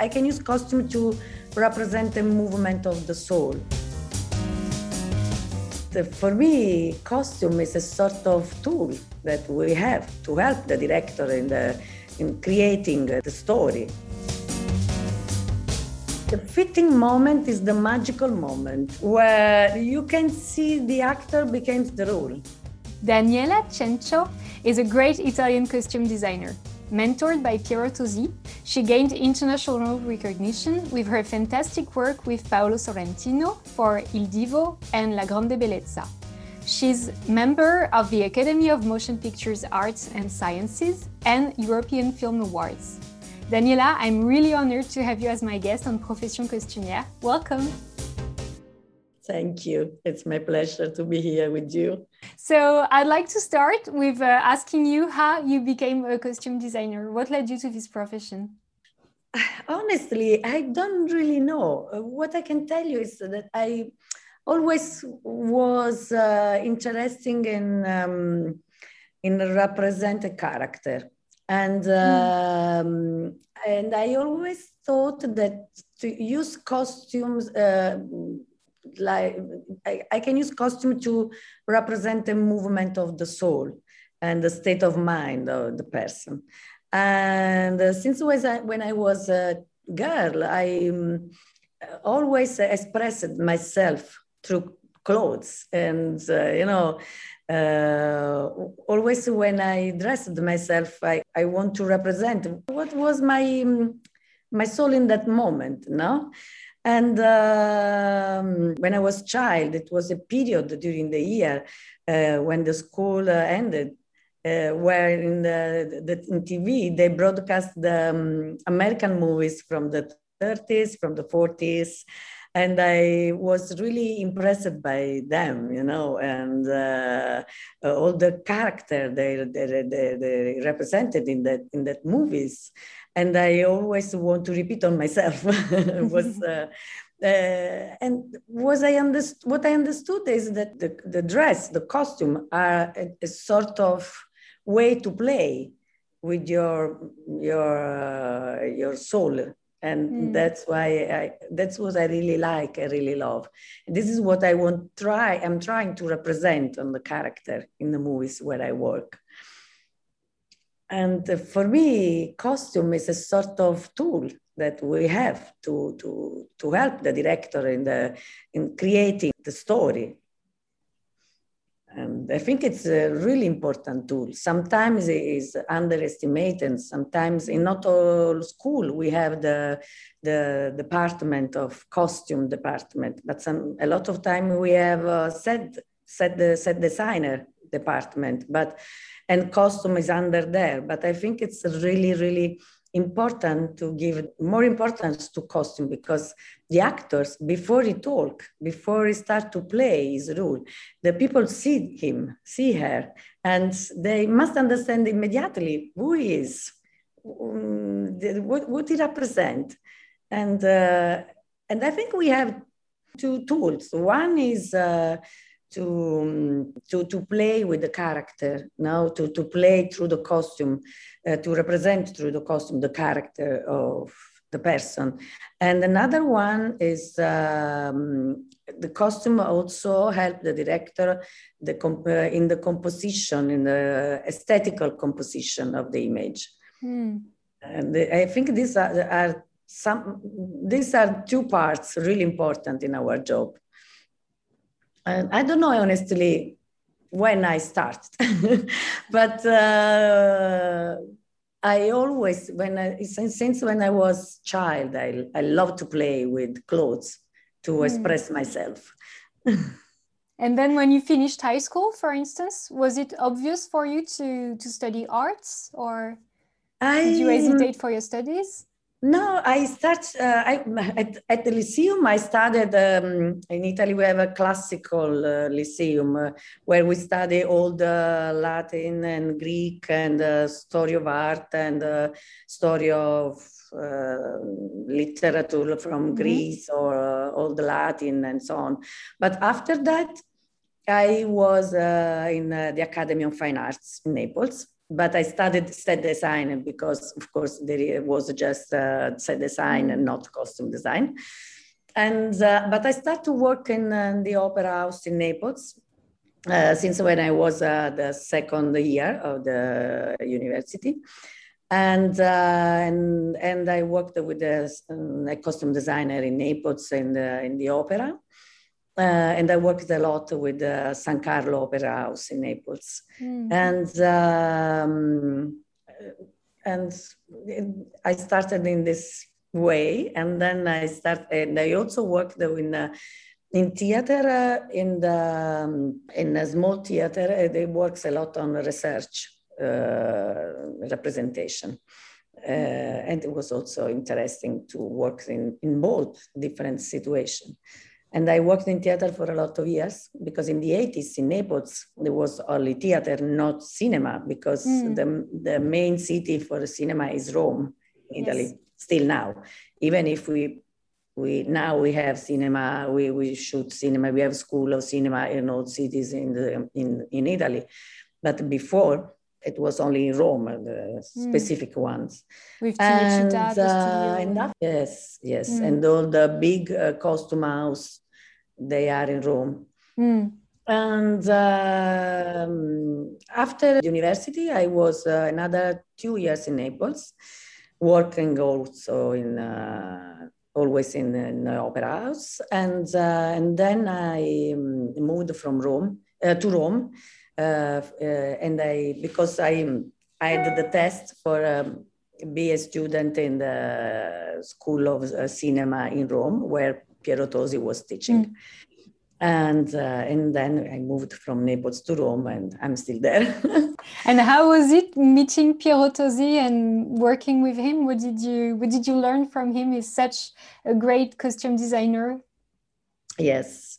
I can use costume to represent the movement of the soul. For me, costume is a sort of tool that we have to help the director in, the, in creating the story. The fitting moment is the magical moment where you can see the actor becomes the role. Daniela Ciancio is a great Italian costume designer. Mentored by Piero Tosi, she gained international recognition with her fantastic work with Paolo Sorrentino for Il Divo and La Grande Bellezza. She's member of the Academy of Motion Pictures Arts and Sciences and European Film Awards. Daniela, I'm really honored to have you as my guest on Profession Costumière. Welcome. Thank you. It's my pleasure to be here with you. So, I'd like to start with uh, asking you how you became a costume designer. What led you to this profession? Honestly, I don't really know. Uh, what I can tell you is that I always was uh, interested in um, in represent a character, and mm. um, and I always thought that to use costumes. Like I, I can use costume to represent the movement of the soul and the state of mind of the person. And uh, since was I, when I was a girl, I um, always expressed myself through clothes. And, uh, you know, uh, always when I dressed myself, I, I want to represent what was my, my soul in that moment, no? And um, when I was child, it was a period during the year uh, when the school uh, ended, uh, where in the, the in TV they broadcast the um, American movies from the 30s, from the 40s, and I was really impressed by them, you know, and uh, all the character they, they, they, they represented in that in that movies and I always want to repeat on myself was. Uh, uh, and was I underst- what I understood is that the, the dress, the costume, are a, a sort of way to play with your your uh, your soul, and mm. that's why I that's what I really like. I really love. And this is what I want. Try. I'm trying to represent on the character in the movies where I work. And for me, costume is a sort of tool that we have to, to, to help the director in, the, in creating the story. And I think it's a really important tool. Sometimes it is underestimated. Sometimes in not all school we have the the department of costume department, but some a lot of time we have a set set the set designer department. But and costume is under there. But I think it's really, really important to give more importance to costume because the actors before he talk before he start to play his role the people see him see her and they must understand immediately who he is um, what, what he represent and uh, and i think we have two tools one is uh, to, to, to play with the character, now to, to play through the costume, uh, to represent through the costume the character of the person. And another one is um, the costume also help the director the comp- uh, in the composition, in the aesthetical composition of the image. Mm. And I think these are, are some, these are two parts really important in our job. And I don't know honestly when I started, but uh, I always, when I, since, since when I was child, I, I love to play with clothes to mm. express myself. and then when you finished high school, for instance, was it obvious for you to, to study arts or I, did you hesitate for your studies? No, I start uh, I, at, at, the Lyceum. I studied um, in Italy. We have a classical uh, Lyceum uh, where we study all the Latin and Greek and uh, story of art and uh, story of uh, literature from mm-hmm. Greece or all the Latin and so on. But after that, I was in the Academy of Fine Arts in Naples but I studied set design because, of course, there was just uh, set design and not costume design. And uh, but I started to work in, uh, the opera house in Naples uh, since when I was uh, the second year of the university. And, and, and I worked with a, a, costume designer in Naples in the, in the opera. Uh, and I worked a lot with the San Carlo Opera House in Naples. Mm-hmm. And, um, and I started in this way. And then I started, and I also worked in uh, in theater, uh, in the um, in a small theater, uh, it works a lot on research uh, representation. Uh, and it was also interesting to work in, in both different situations. And I worked in theater for a lot of years because in the 80s in Naples, there was only theater, not cinema, because mm. the, the main city for cinema is Rome, Italy, yes. still now. Even if we we now we have cinema we, we shoot cinema we have school of cinema in all cities in the in, in italy but before it was only in rome the mm. specific ones with and, uh, and that, yes yes mm. and all the big uh, costume house they are in rome mm. and um, after university i was uh, another two years in naples working also in uh, always in, in opera house. And, uh, and then I um, moved from Rome uh, to Rome. Uh, and I, because I, I had the test for um, be a student in the School of Cinema in Rome, where Piero Tosi was teaching. Mm and uh, and then I moved from Naples to Rome, and I'm still there. and how was it meeting Piero Tosi and working with him? What did you What did you learn from him? He's such a great costume designer. Yes,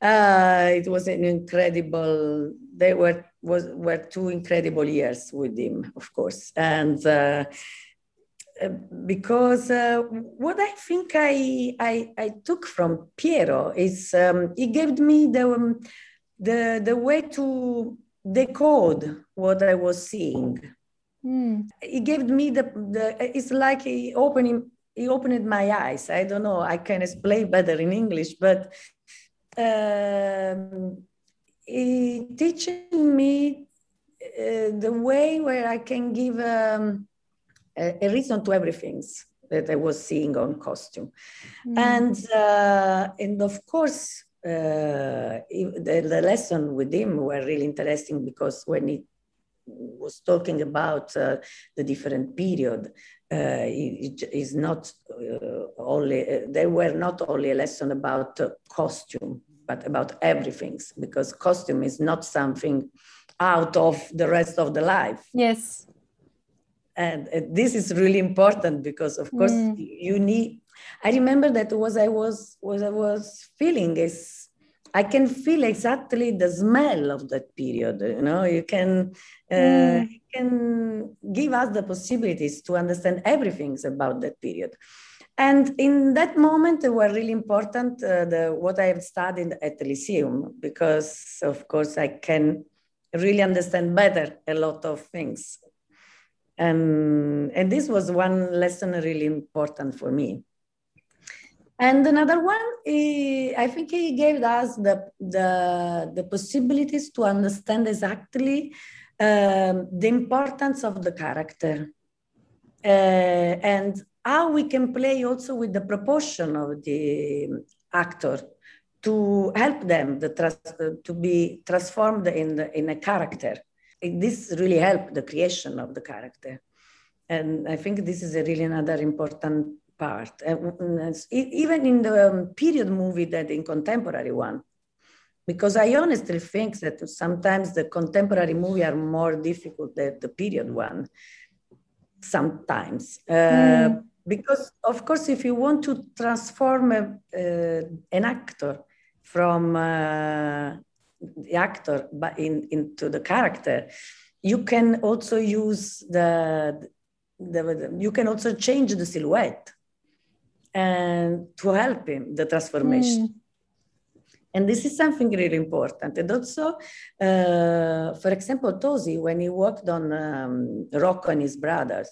uh, it was an incredible. They were was were two incredible years with him, of course, and. Uh, uh, because uh, what I think I, I, I took from Piero is um, he gave me the um, the the way to decode what I was seeing. Mm. He gave me the, the it's like he opened he opened my eyes. I don't know. I can explain better in English, but um, he teaching me uh, the way where I can give. Um, a, a reason to everything that I was seeing on costume. Mm. And, uh, and of course, uh, the, the lesson with him were really interesting because when he was talking about uh, the different period, it is not uh, only, uh, they were not only a lesson about costume, but about everything, because costume is not something out of the rest of the life. Yes and uh, this is really important because of course mm. you need i remember that was i was was i was feeling is i can feel exactly the smell of that period you know you can uh, mm. you can give us the possibilities to understand everything about that period and in that moment they were really important uh, the what i have studied at the lyceum because of course i can really understand better a lot of things and, and this was one lesson really important for me. And another one, I think he gave us the, the, the possibilities to understand exactly um, the importance of the character uh, and how we can play also with the proportion of the actor to help them the trust, to be transformed in, the, in a character this really helped the creation of the character. And I think this is a really another important part. Even in the um, period movie that in contemporary one, because I honestly think that sometimes the contemporary movie are more difficult than the period one. Sometimes, uh, mm. because of course, if you want to transform a, uh, an actor from uh, the actor but in, into the character you can also use the, the, the, you can also change the silhouette and to help him the transformation mm. And this is something really important. And also, uh, for example, Tosi, when he worked on um, Rocco and his brothers,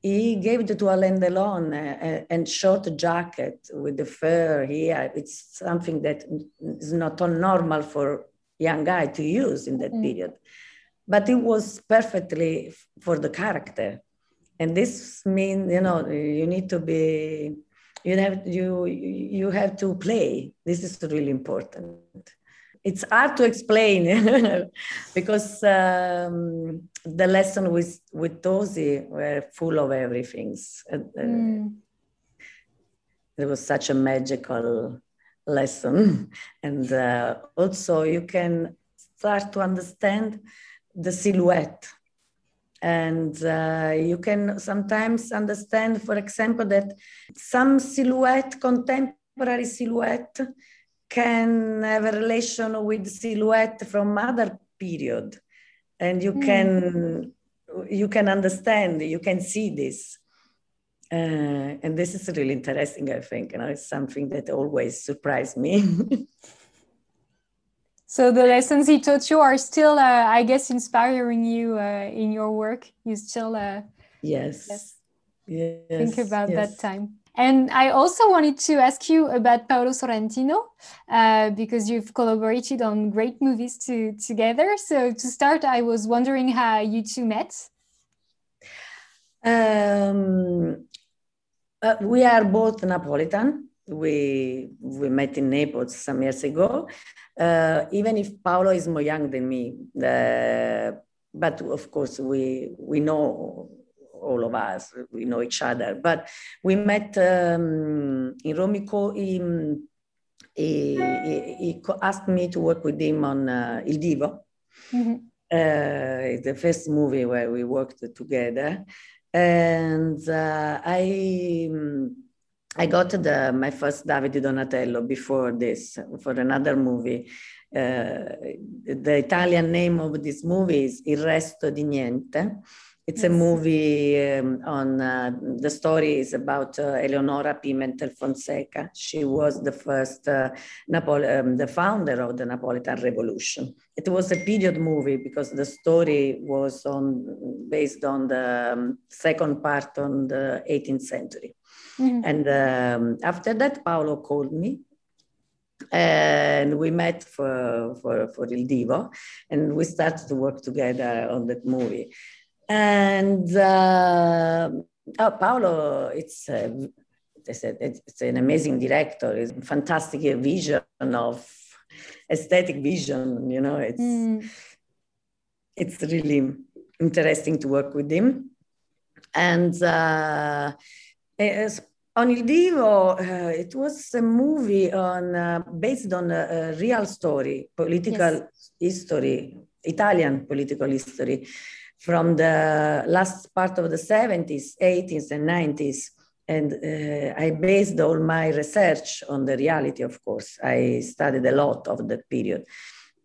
he gave it to Alain Delon uh, and short jacket with the fur here. It's something that is not normal for young guy to use in that mm. period. But it was perfectly for the character. And this means, you know, you need to be, you have, you, you have to play. This is really important. It's hard to explain because um, the lesson with, with Tosi were full of everything. Mm. It was such a magical lesson. And uh, also, you can start to understand the silhouette. And uh, you can sometimes understand, for example, that some silhouette, contemporary silhouette, can have a relation with silhouette from other period. And you mm. can you can understand, you can see this. Uh, and this is really interesting, I think. You know, it's something that always surprised me. so the lessons he taught you are still, uh, I guess, inspiring you uh, in your work. You still, uh, yes. yes, yes, think about yes. that time. And I also wanted to ask you about Paolo Sorrentino uh, because you've collaborated on great movies to, together. So to start, I was wondering how you two met. Um, uh, we are both Napolitan. We we met in Naples some years ago. Uh, even if Paolo is more young than me, uh, but of course we we know all of us. We know each other. But we met um, in Rome. He, he, he, asked me to work with him on uh, Il Divo. Mm-hmm. Uh, the first movie where we worked together and uh, I um, I got the, my first David di Donatello before this for another movie. Uh, the Italian name of this movie is Il resto di niente. It's yes. a movie um, on uh, the story is about uh, Eleonora Pimentel Fonseca. She was the first uh, Napole- um, the founder of the Napolitan Revolution. It was a period movie because the story was on based on the um, second part on the 18th century. Mm-hmm. And um, after that, Paolo called me and we met for, for, for Il Divo and we started to work together on that movie and uh, oh, Paolo, it's, uh, it's, an amazing director. It's a fantastic vision of aesthetic vision. You know, it's mm. it's really interesting to work with him. And uh, on Il Divo, uh, it was a movie on uh, based on a, a, real story, political yes. history, Italian political history from the last part of the 70s, 80s, and 90s. And uh, I based all my research on the reality, of course. I studied a lot of that period.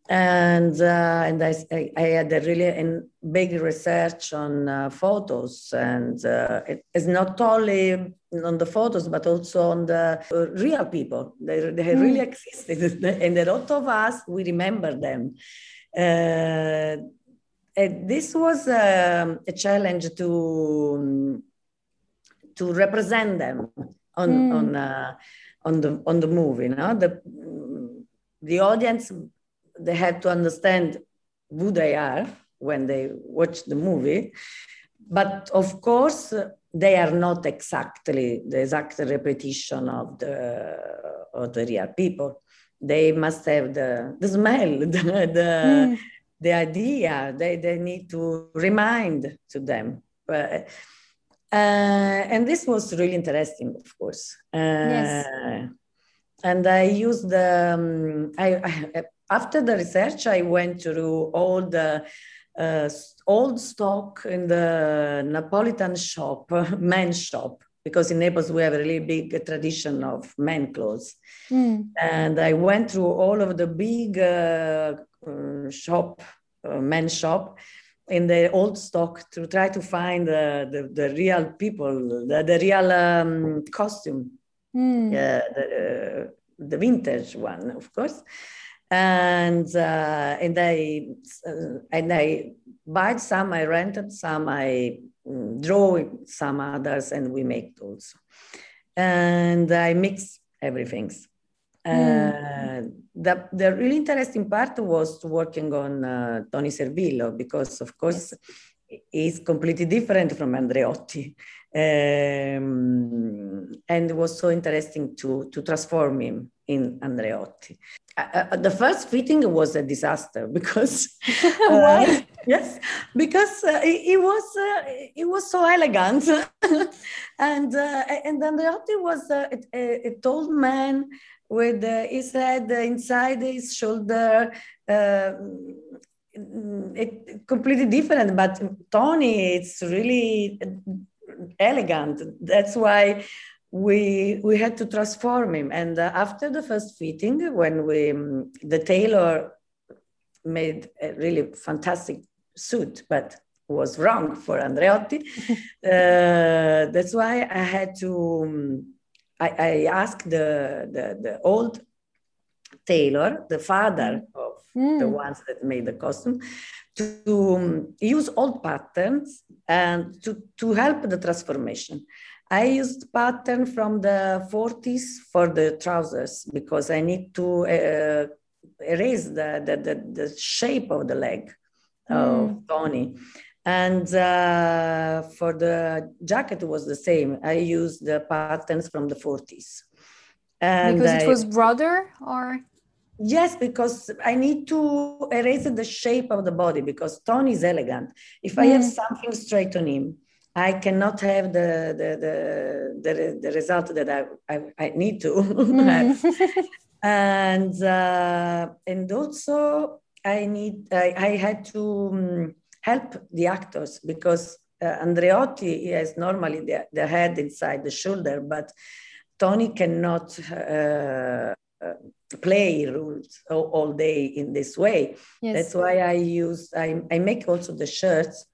And, uh, and I, I, had a really a big research on uh, photos, and uh, it is not only on the photos, but also on the real people. They, they mm. really existed, and a lot of us, we remember them. Uh, this was a, a challenge to to represent them on mm. on uh, on the on the movie. No, the the audience they had to understand who they are when they watch the movie, but of course they are not exactly the exact repetition of the of the real people. They must have the the smell, the, the mm the idea. They, they need to remind to them. Uh, and this was really interesting of course. Uh, yes. and i used the um, I, I, after the research i went through all the uh, old stock in the napolitan shop men's shop because in Naples we have a really big tradition of men clothes. Mm. And I went through all of the big uh, uh, shop, uh, men's shop in the old stock to try to find the, the real people, the, the real um, costume. Mm. The, uh, the vintage one, of course. And uh, and I uh, and I buy some, I rented some, I mm, draw some others, and we make also. And I mix everything. Mm. Uh, the, the really interesting part was working on uh, Toni Servillo because, of course, he's completely different from Andreotti. Um, and it was so interesting to, to transform him in Andreotti. Uh, uh the first fitting was a disaster because why? yes, because uh, it, was uh, it was so elegant, and uh, and Andreotti was a, a, a, tall man with uh, his head inside his shoulder. Uh, it completely different, but Toni, it's really elegant. That's why we we had to transform him. And uh, after the first fitting, when we um, the tailor made a really fantastic suit, but was wrong for Andreotti. uh, that's why I had to. Um, I, I asked the, the, the old tailor, the father of mm. the ones that made the costume, to um, use old patterns and to, to help the transformation. I used pattern from the 40s for the trousers because I need to uh, erase the, the, the, the, shape of the leg mm. of Toni. And uh, for the jacket, it was the same. I used the patterns from the 40s. And because it was broader or? Yes, because I need to erase the shape of the body because Toni is elegant. If I have mm. something straight on him, I cannot have the the the, the, the result that I, I, I need to mm. and uh, and also I need I, I had to um, help the actors because uh, Andreotti has normally the, the head inside the shoulder, but Toni cannot uh, uh, play rules all, all, day in this way. Yes. That's why I use, I, I make also the shirts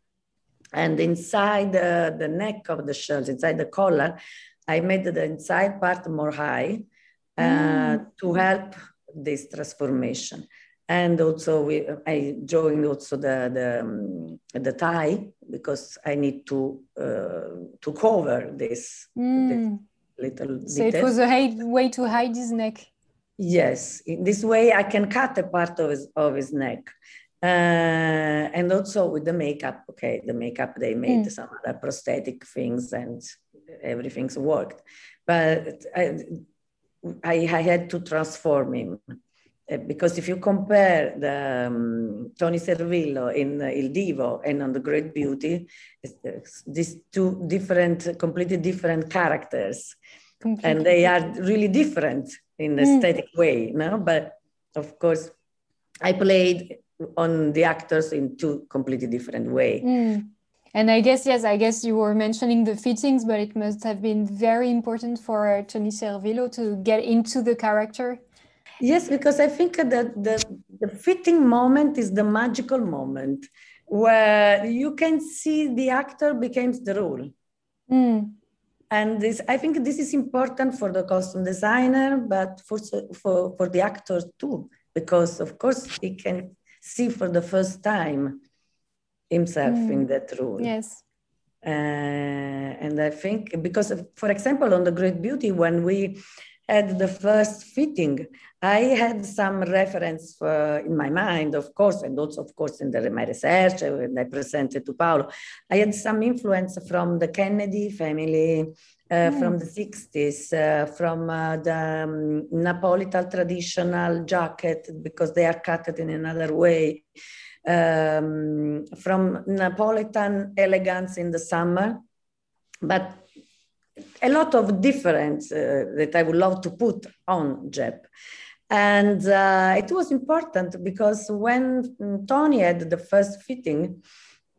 and inside the, the neck of the shirts, inside the collar, I made the inside part more high uh, mm. to help this transformation. And also, we, I joined also the the, um, the tie because I need to uh, to cover this, mm. this little. So detail. it was a way to hide his neck. Yes, in this way I can cut a part of his of his neck. Uh, and also with the makeup, okay, the makeup they made mm. some other prosthetic things and everything's worked, but I, I, I had to transform him uh, because if you compare the um, Toni Servillo in uh, Il Divo and on The Great Beauty, these two different, completely different characters, completely. and they are really different in mm. aesthetic way, no? But of course, I played on the actors in two completely different way. Mm. And I guess yes, I guess you were mentioning the fittings, but it must have been very important for Toni Servillo to get into the character. Yes, because I think that the, the fitting moment is the magical moment where you can see the actor becomes the role. Mm. And this, I think this is important for the costume designer, but for, for, for the actor too, because of course he can see for the first time himself mm. in that role. Yes. Uh, and I think because, for example, on the Great Beauty, when we had the first fitting, I had some reference uh, in my mind, of course, and also, of course, in the, my research when I presented to Paolo. I had some influence from the Kennedy family uh, mm. from the 60s, uh, from uh, the um, Napolitan traditional jacket, because they are cut in another way, um, from Napolitan elegance in the summer, but a lot of difference uh, that I would love to put on Jep. And uh, it was important because when Tony had the first fitting,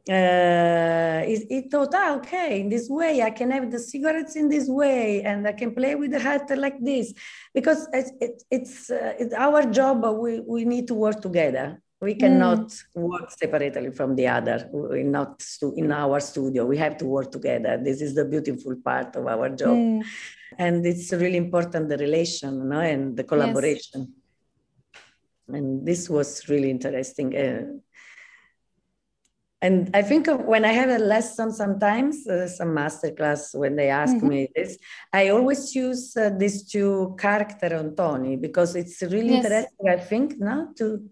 uh, he, he, thought, ah, okay, in this way, I can have the cigarettes in this way, and I can play with the hat like this, because it's, it, it's, uh, it's our job. We, we need to work together. We cannot mm. work separately from the other. We not in our studio. We have to work together. This is the beautiful part of our job, mm. and it's really important the relation, no, and the collaboration. Yes. And this was really interesting. Uh, and I think when I have a lesson sometimes, uh, some masterclass, when they ask mm-hmm. me this, I always use uh, these two character on Toni because it's really yes. interesting, I think, now to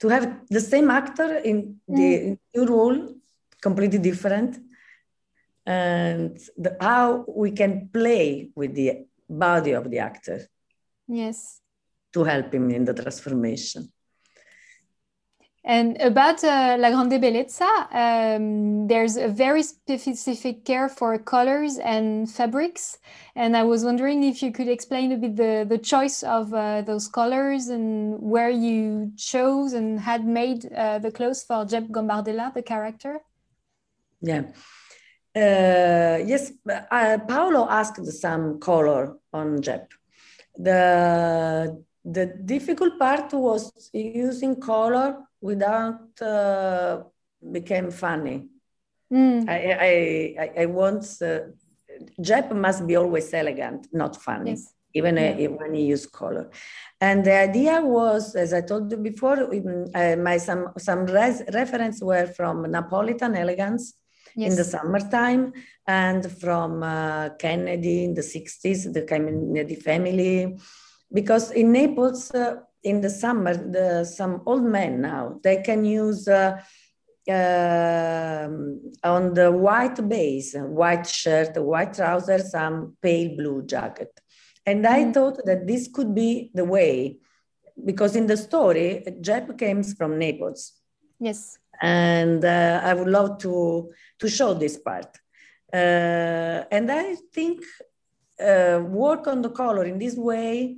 to have the same actor in the mm. new role, completely different, and the, how we can play with the body of the actor. Yes. To help him in the transformation. And about uh, La Grande Bellezza, um, there's a very specific care for colors and fabrics. And I was wondering if you could explain a bit the, the choice of uh, those colors and where you chose and had made uh, the clothes for Jep Gambardella, the character. Yeah. Uh, yes, uh, Paolo asked some color on Jep. The, the difficult part was using color without uh, became funny. Mm. I, I, I, want, uh, must be always elegant, not funny. Yes. Even uh, yeah. when he use color, and the idea was, as I told you before, even, uh, my some some res- reference were from Napolitan elegance, Yes. in the summertime and from uh, Kennedy in the 60s, the Kennedy family. Because in Naples, uh, in the summer, the, some old men now, they can use uh, uh, on the white base, white shirt, white trousers, some pale blue jacket. And I mm-hmm. thought that this could be the way, because in the story, Jep comes from Naples. Yes. And uh, I would love to, to show this part. Uh, and I think uh, work on the color in this way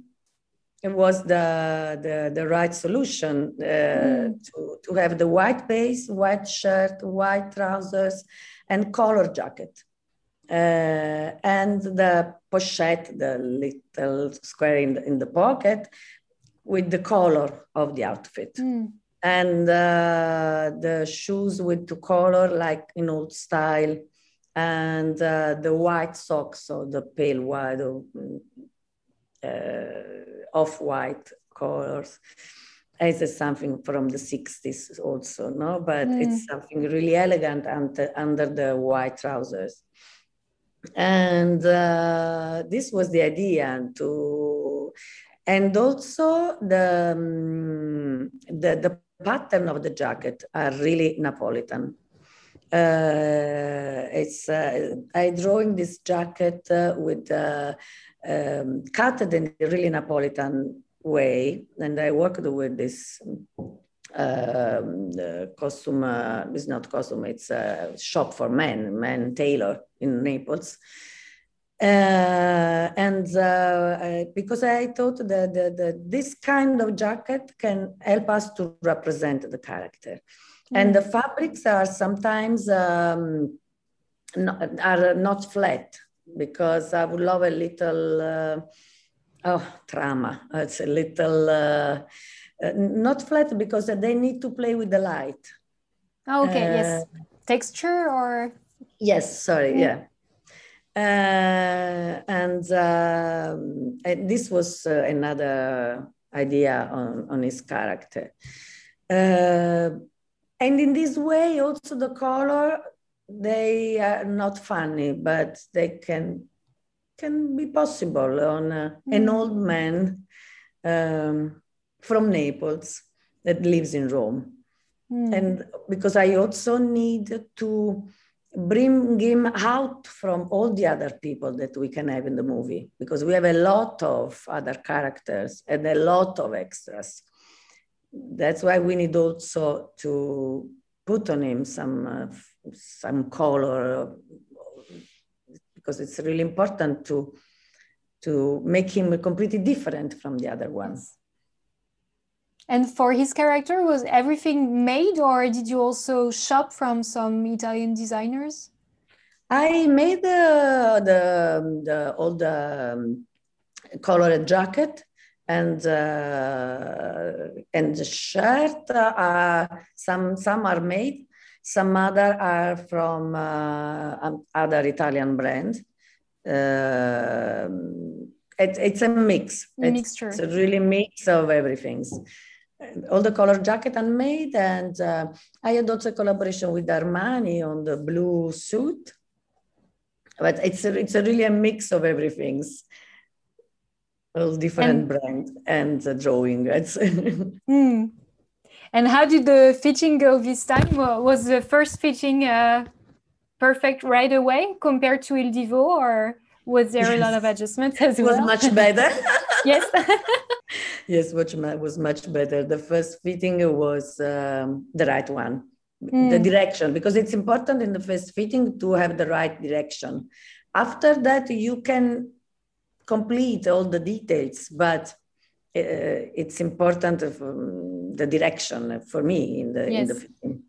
it was the, the, the right solution uh, mm. to, to have the white base, white shirt, white trousers, and collar jacket. Uh, and the pochette, the little square in the, in the pocket, with the color of the outfit. Mm. And uh, the shoes with the color, like in old style, and uh, the white socks or the pale white. Or, uh, off-white colors. It's something from the 60s also, no? But mm. it's something really elegant under, under the white trousers. And uh, this was the idea to, and also the, um, the, the pattern of the jacket are really Napolitan. Uh, it's uh, I drawing this jacket uh, with uh, um, cut in the really Napolitan way, and I worked with this um, costume. Uh, it's not costume; it's a shop for men, men tailor in Naples. Uh, and uh, because I thought that the, the, this kind of jacket can help us to represent the character, mm. and the fabrics are sometimes um, not, are not flat because I would love a little, uh, oh, drama. It's a little, uh, uh, not flat because they need to play with the light. Oh, okay, yes. Uh, Texture or? Yes, sorry, mm. yeah. Uh, and, um, and, this was uh, another idea on, on his character. And in this way, also the color they are not funny, but they can can be possible on a, mm. an old man um, from Naples that lives in Rome. Mm. And because I also need to bring him out from all the other people that we can have in the movie, because we have a lot of other characters and a lot of extras. That's why we need also to put on him some uh, some color because it's really important to to make him completely different from the other ones. And for his character, was everything made, or did you also shop from some Italian designers? I made the the, the all the um, colored jacket and uh, and the shirt uh, some some are made some other are from uh, other italian brand. Uh, it, it's a mix. A mixture. It's a really mix of everything. All the color jacket are made and uh, i had also a collaboration with armani on the blue suit. But it's a, it's a really a mix of everything all different and, brand and the drawing. mm. And how did the fitting go this time? Was the first fitting uh, perfect right away compared to Il Divo, or was there yes. a lot of adjustments as it well? was much better. yes. yes, which was much better. The first fitting was um, the right one, mm. the direction, because it's important in the first fitting to have the right direction. After that, you can complete all the details, but uh, it's important um, the direction for me in the yes. in the film.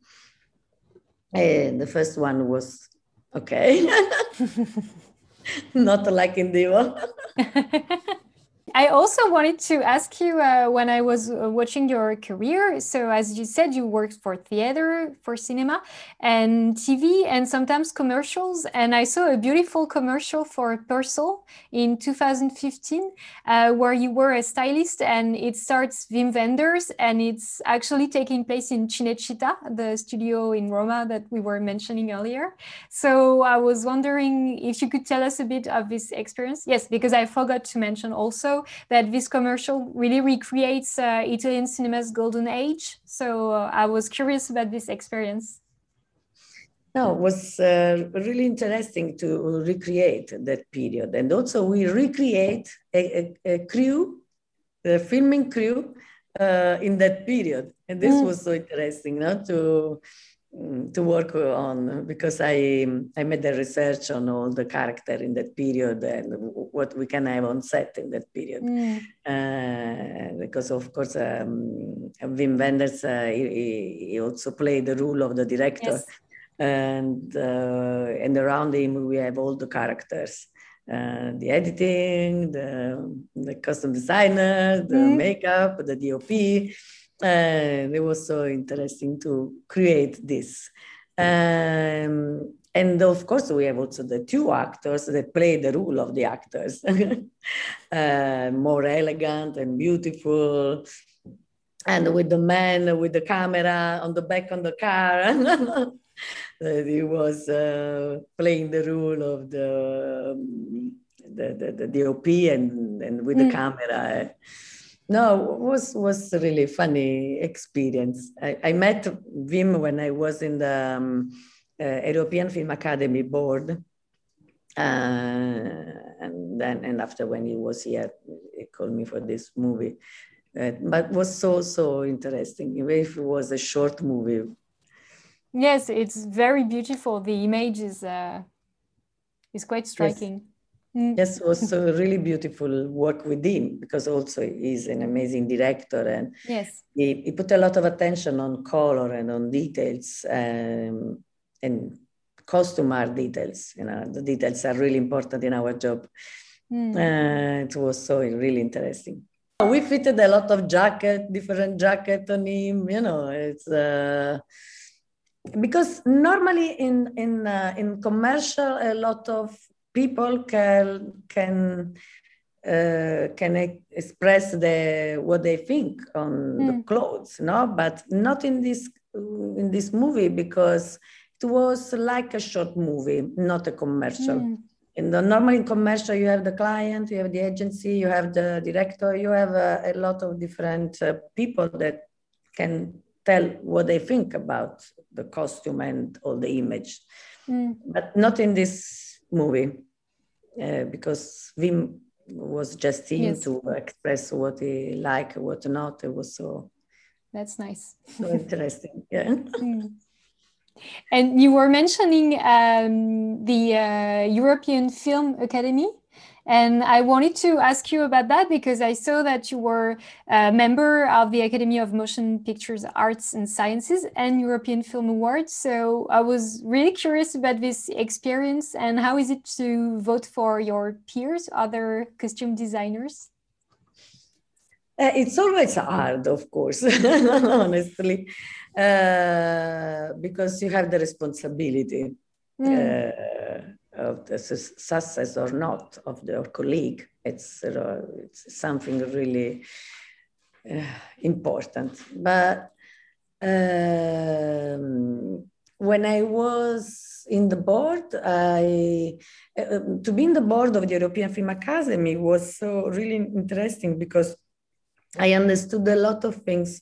Uh, the first one was okay, not like in the Divo. I also wanted to ask you uh, when I was uh, watching your career. So, as you said, you worked for theater, for cinema, and TV, and sometimes commercials. And I saw a beautiful commercial for Persol in 2015, uh, where you were a stylist, and it starts Wim Wenders, and it's actually taking place in Cinecittà, the studio in Roma that we were mentioning earlier. So, I was wondering if you could tell us a bit of this experience. Yes, because I forgot to mention also that this commercial really recreates uh, Italian cinema's golden age. So uh, I was curious about this experience. No, it was uh, really interesting to recreate that period. And also we recreate a, a, a crew, the filming crew uh, in that period. And this mm. was so interesting, no? to to work on because I I made the research on all the character in that period and what we can have on set in that period. Mm. Uh, because of course um, Wim Wenders uh, he, he, also played the role of the director, yes. and uh, and around him we have all the characters. Uh, the editing, the, the costume designer, the mm. makeup, the DOP, and it was so interesting to create this. Um, and of course, we have also the two actors that play the role of the actors, uh, more elegant and beautiful. And with the man with the camera on the back of the car, he was uh, playing the role of the, um, the, the, the DOP and, and with mm. the camera no, it was was a really funny experience. I, I met Wim when I was in the um, uh, European Film Academy board, uh, and then and after when he was here, he called me for this movie. Uh, but was so so interesting. Even if it was a short movie. Yes, it's very beautiful. The image is uh, is quite striking. Yes. Mm. Yes, was a really beautiful work with him because also he's an amazing director and yes, he, he put a lot of attention on color and on details um, and costume art details. You know, the details are really important in our job. Mm. Uh, it was so really interesting. We fitted a lot of jacket, different jacket on him. You know, it's. Uh, because normally in in uh, in commercial a lot of people can can uh, can express the what they think on mm. the hmm. clothes, no, but not in this in this movie because it was like a short movie, not a commercial. Mm. In the normal in commercial, you have the client, you have the agency, you have the director, you have a, a lot of different uh, people that can tell what they think about the costume and all the image, mm. but not in this movie. Uh, because Wim was just him yes. to express what he like, what not. It was so. That's nice. So interesting. Yeah. Mm. And you were mentioning um, the uh, European Film Academy. And I wanted to ask you about that because I saw that you were a member of the Academy of Motion Pictures Arts and Sciences and European Film Awards. So I was really curious about this experience and how is it to vote for your peers, other costume designers? Uh, it's always hard, of course, honestly, uh, because you have the responsibility mm. Of the success or not of their colleague. It's, it's something really important. But um, when I was in the board, I uh, to be in the board of the European Film Academy was so really interesting because I understood a lot of things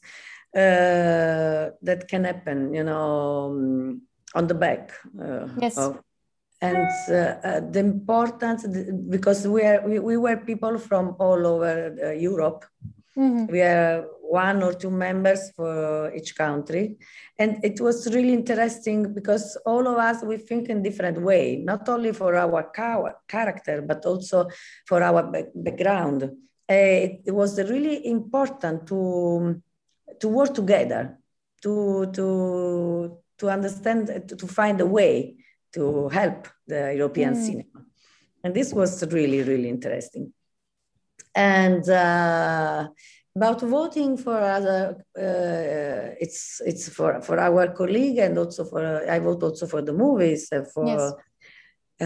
uh, that can happen, you know, um, on the back. Uh, yes. Of, and uh, uh, the importance because we are we, we were people from all over uh, Europe. Mm-hmm. We are one or two members for each country. And it was really interesting because all of us, we think in different way, not only for our character, but also for our background. Uh, it was really important to, to work together, to, to, to understand, to, to find a way to help the European mm. cinema. And this was really, really interesting. And uh, about voting for other uh, it's it's for for our colleague and also for i vote also for the movies uh, for yes. Uh,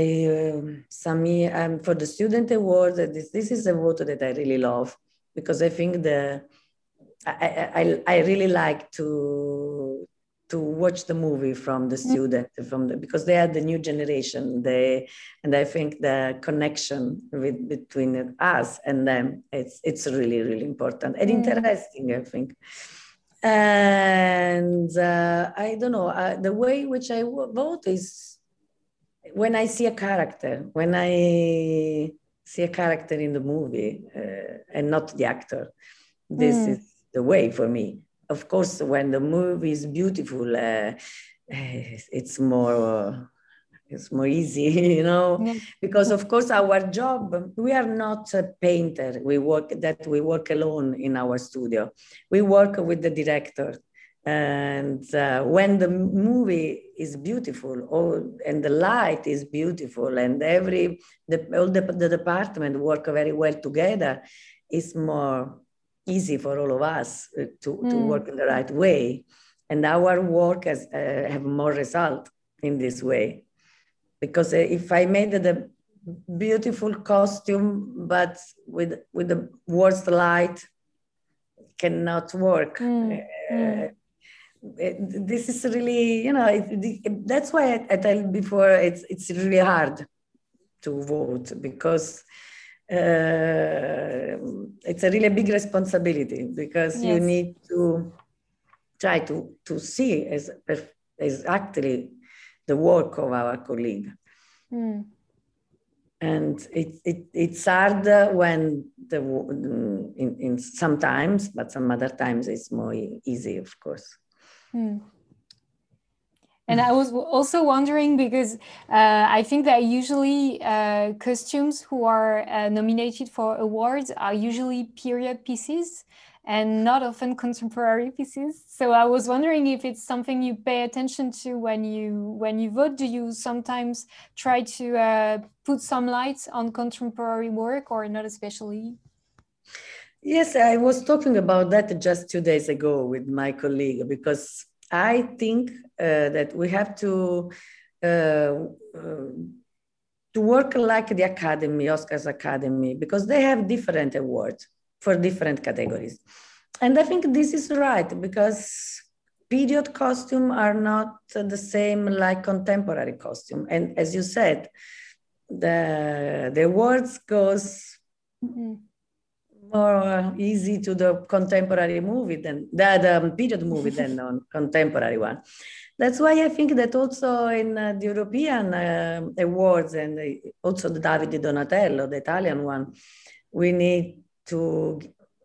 I um, some um, for the student award. This this is a vote that I really love because I think the I, I, I really like to to watch the movie from the mm. student from the because they are the new generation they and i think the connection with between us and them it's it's really really important and mm. interesting i think and uh, i don't know uh, the way which i vote is when i see a character when i see a character in the movie uh, and not the actor this mm. is the way for me of course, when the movie is beautiful, uh, it's more it's more easy, you know, yeah. because of course our job we are not a painter. We work that we work alone in our studio. We work with the director, and uh, when the movie is beautiful, all, and the light is beautiful, and every the all the, the department work very well together, is more easy for all of us uh, to, mm. to hmm. work in the right way. And our work has uh, have more result in this way. Because uh, if I made the beautiful costume, but with, with the worst light, cannot work. Mm. Uh, this is really, you know, it, it, that's why I, I tell before it's it's really hard to vote because it's a really big responsibility because yes. you need to try to, to see as, as actually the work of our colleague. Mm. And it, it, it's hard when the in, in sometimes, but some other times it's more easy, of course. Mm. And I was also wondering because uh, I think that usually uh, costumes who are uh, nominated for awards are usually period pieces and not often contemporary pieces. So I was wondering if it's something you pay attention to when you when you vote. Do you sometimes try to uh, put some light on contemporary work, or not especially? Yes, I was talking about that just two days ago with my colleague because I think that we have to uh, uh, to work like the Academy, Oscars Academy, because they have different awards for different categories. And I think this is right because period costume are not the same like contemporary costume. And as you said, the the awards goes mm-hmm more easy to the contemporary movie than the, the period movie than the contemporary one. That's why I think that also in uh, the European uh, awards and also the David di Donatello, the Italian one, we need to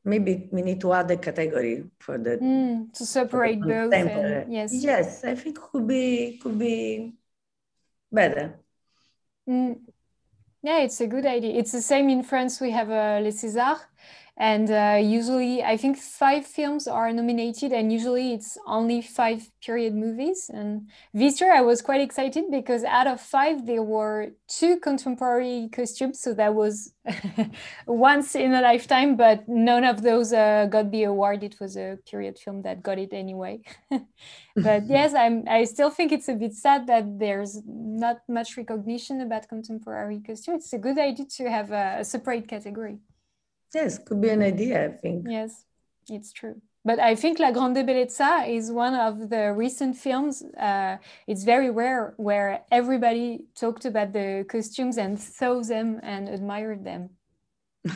maybe we need to add a category for the mm, to separate both. And, yes, yes, I think could be could be better. Mm. Yeah, it's a good idea. It's the same in France. We have uh, Les Césars, and uh, usually i think five films are nominated and usually it's only five period movies. And this year i was quite excited because out of five there were two contemporary costumes. So that was once in a lifetime but none of those uh, got the award. It was a period film that got it anyway. But yes i'm i still think it's a bit sad that there's not much recognition about contemporary costume it's a good idea to have a, a separate category Yes, could be an idea, I think. Yes, it's true. But I think La Grande Bellezza is one of the recent films. Uh, it's very rare where everybody talked about the costumes and saw them and admired them.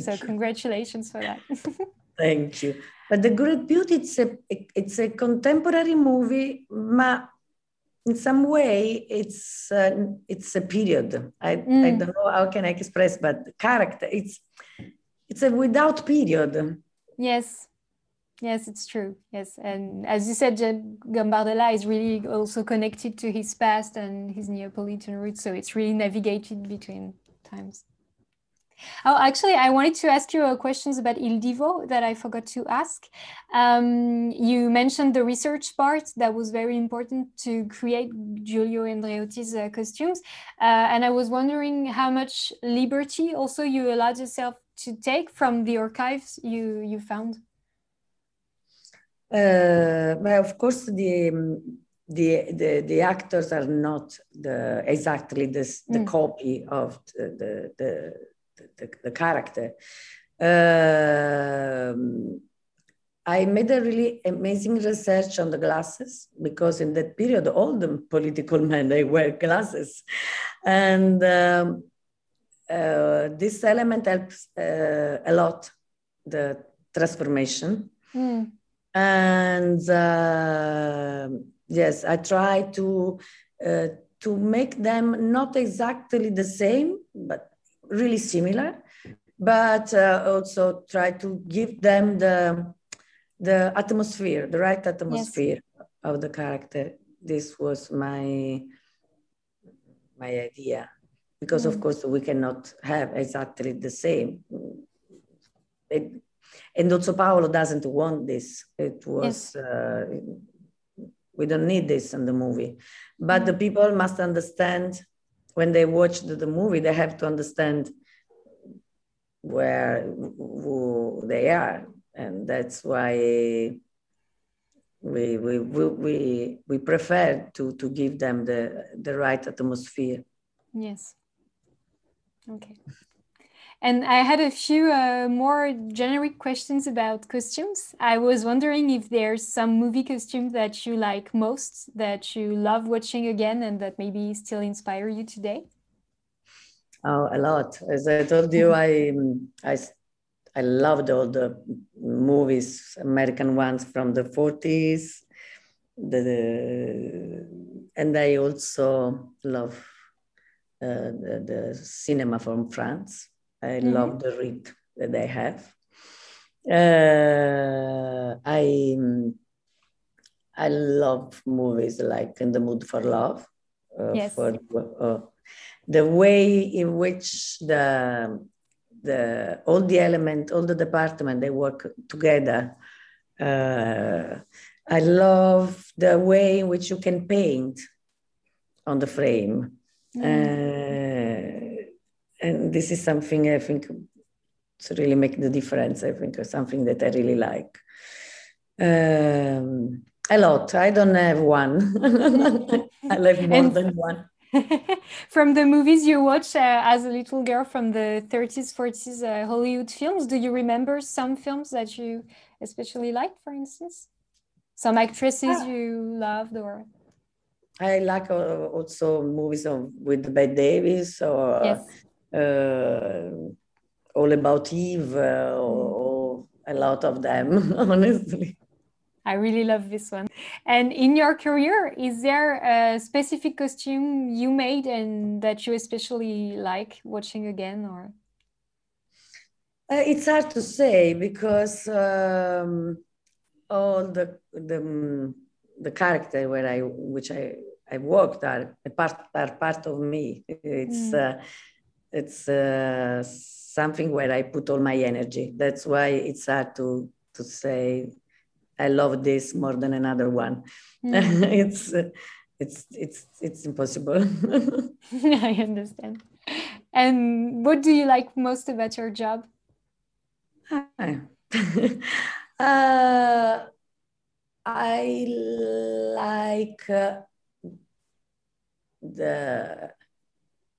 so you. congratulations for that. Thank you. But The Great Beauty, it's a, it's a contemporary movie, but in some way it's uh, it's a period. I, mm. I don't know how can I express, but the character, it's it's a without period. Yes. Yes, it's true. Yes. And as you said, Gambardella is really also connected to his past and his Neapolitan roots. So it's really navigated between times. Oh, actually, I wanted to ask you questions about Il Divo that I forgot to ask. Um, you mentioned the research part that was very important to create Giulio Andreotti's uh, costumes. Uh, and I was wondering how much liberty also you allowed yourself to take from the archives you you found? Uh, well, of course, the, the the the actors are not the exactly this the mm. copy of the the the, the, the character. Um, I made a really amazing research on the glasses because in that period all the political men they wear glasses, and um, uh, this element helps uh, a lot the transformation. Mm. And uh, yes, I try to uh, to make them not exactly the same, but really similar, but uh, also try to give them the the atmosphere, the right atmosphere yes. of the character. This was my my idea because mm. of course we cannot have exactly the same. It, and also Paolo doesn't want this. It was, yes. uh, we don't need this in the movie. But mm. the people must understand when they watch the, the, movie, they have to understand where who they are. And that's why we, we, we, we, we prefer to, to give them the, the right atmosphere. Yes. Okay. And I had a few uh, more generic questions about costumes. I was wondering if there's some movie costume that you like most, that you love watching again, and that maybe still inspire you today. Oh, a lot. As I told you, I I I loved all the movies, American ones from the 40s. The, the and I also love the, the, cinema from France. I mm-hmm. love the read that they have. Uh, I I love movies like In the Mood for Love. Uh, yes. For uh, the way in which the the all the element, all the department, they work together. Uh, I love the way in which you can paint on the frame. Mm. Uh, and this is something I think to really make the difference. I think, or something that I really like. Um, a lot. I don't have one. I like more and than one. from the movies you watch uh, as a little girl from the 30s, 40s uh, Hollywood films, do you remember some films that you especially liked, for instance? Some actresses ah. you loved or? I like uh, also movies of, with Bette Davis or yes. uh, All About Eve uh, or, a lot of them, honestly. I really love this one. And in your career, is there a specific costume you made and that you especially like watching again or? Uh, it's hard to say because um, all the the the character where I which I I worked are a part are part of me. It's mm. uh, it's uh, something where I put all my energy. That's why it's hard to to say I love this more than another one. Mm. it's it's it's it's impossible. I understand. And what do you like most about your job? uh, I like uh, the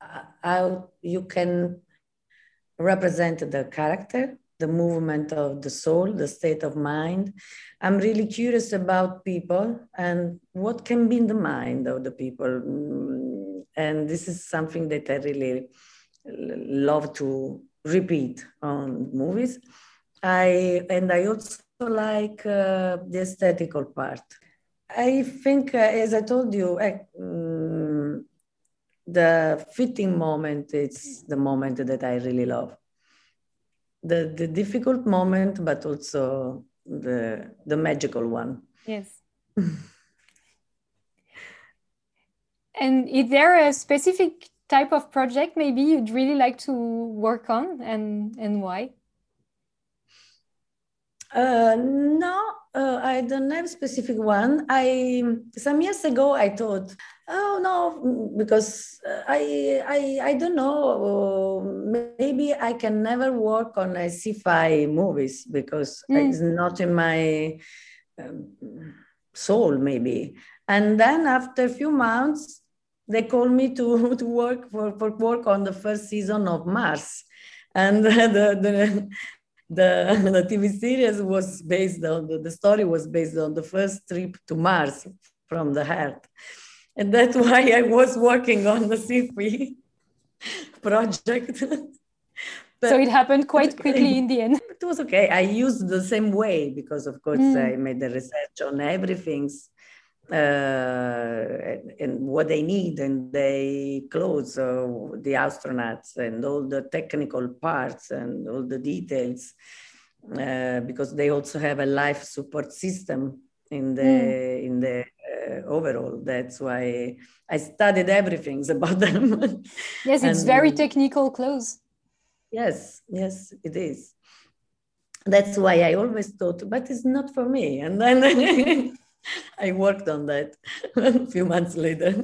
uh, how you can represent the character, the movement of the soul, the state of mind. I'm really curious about people and what can be in the mind of the people. Mm, and this is something that I really love to repeat on movies. I and I also like uh, the aesthetical part. I think, uh, as I told you, I, um, the fitting moment is the moment that I really love. The the difficult moment, but also the the magical one. Yes. and is there a specific type of project maybe you'd really like to work on, and and why? Uh, no, uh, I don't have a specific one. I some years ago I thought, oh no, because I I I don't know. Maybe I can never work on a sci-fi movies because mm. it's not in my um, soul maybe. And then after a few months, they called me to to work for for work on the first season of Mars, and the the the, the TV series was based on the, the story was based on the first trip to Mars from the Earth. And that's why I was working on the sci project. so it happened quite quickly in the end. It was okay. I used the same way because, of course, mm. I made the research on everything uh, and, and, what they need and they clothes uh, the astronauts and all the technical parts and all the details uh, because they also have a life support system in the mm. in the uh, overall. That's why i studied everything about them yes it's and, very technical clothes yes yes it is. That's why i always thought but it's not for me. And then I worked on that a few months later.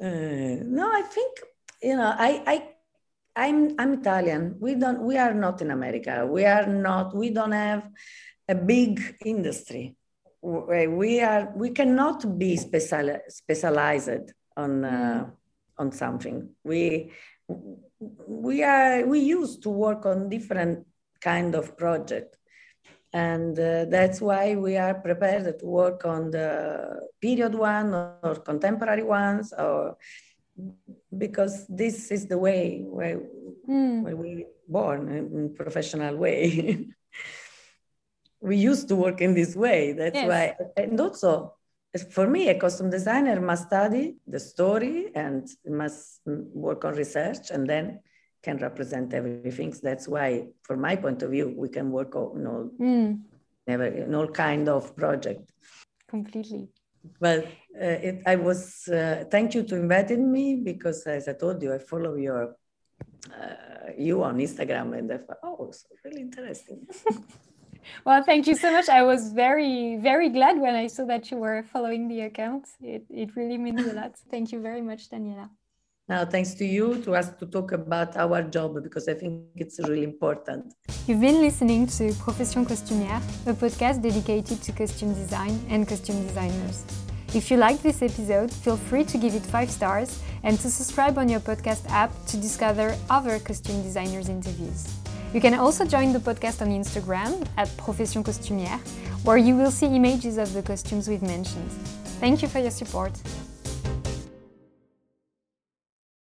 uh, no, I think you know I I I'm I'm Italian. We don't we are not in America. We are not. We don't have a big industry. We are we cannot be special, specialized on uh, on something. We we are we used to work on different kind of project and uh, that's why we are prepared to work on the period one or contemporary ones or because this is the way where, mm. where we born in professional way we used to work in this way that's yes. why and also for me a costume designer must study the story and must work on research and then can represent everything. That's why, from my point of view, we can work on all, mm. never, in all kind of project. Completely. Well, uh, it, I was, uh, thank you to inviting me because as I told you, I follow your, uh, you on Instagram and I thought, oh, so really interesting. well, thank you so much. I was very, very glad when I saw that you were following the account. It, it really means a lot. Thank you very much, Daniela. Now, thanks to you to us to talk about our job because I think it's really important. You've been listening to Profession Costumière, a podcast dedicated to costume design and costume designers. If you like this episode, feel free to give it 5 stars and to subscribe on your podcast app to discover other costume designers' interviews. You can also join the podcast on Instagram at Profession Costumière, where you will see images of the costumes we've mentioned. Thank you for your support.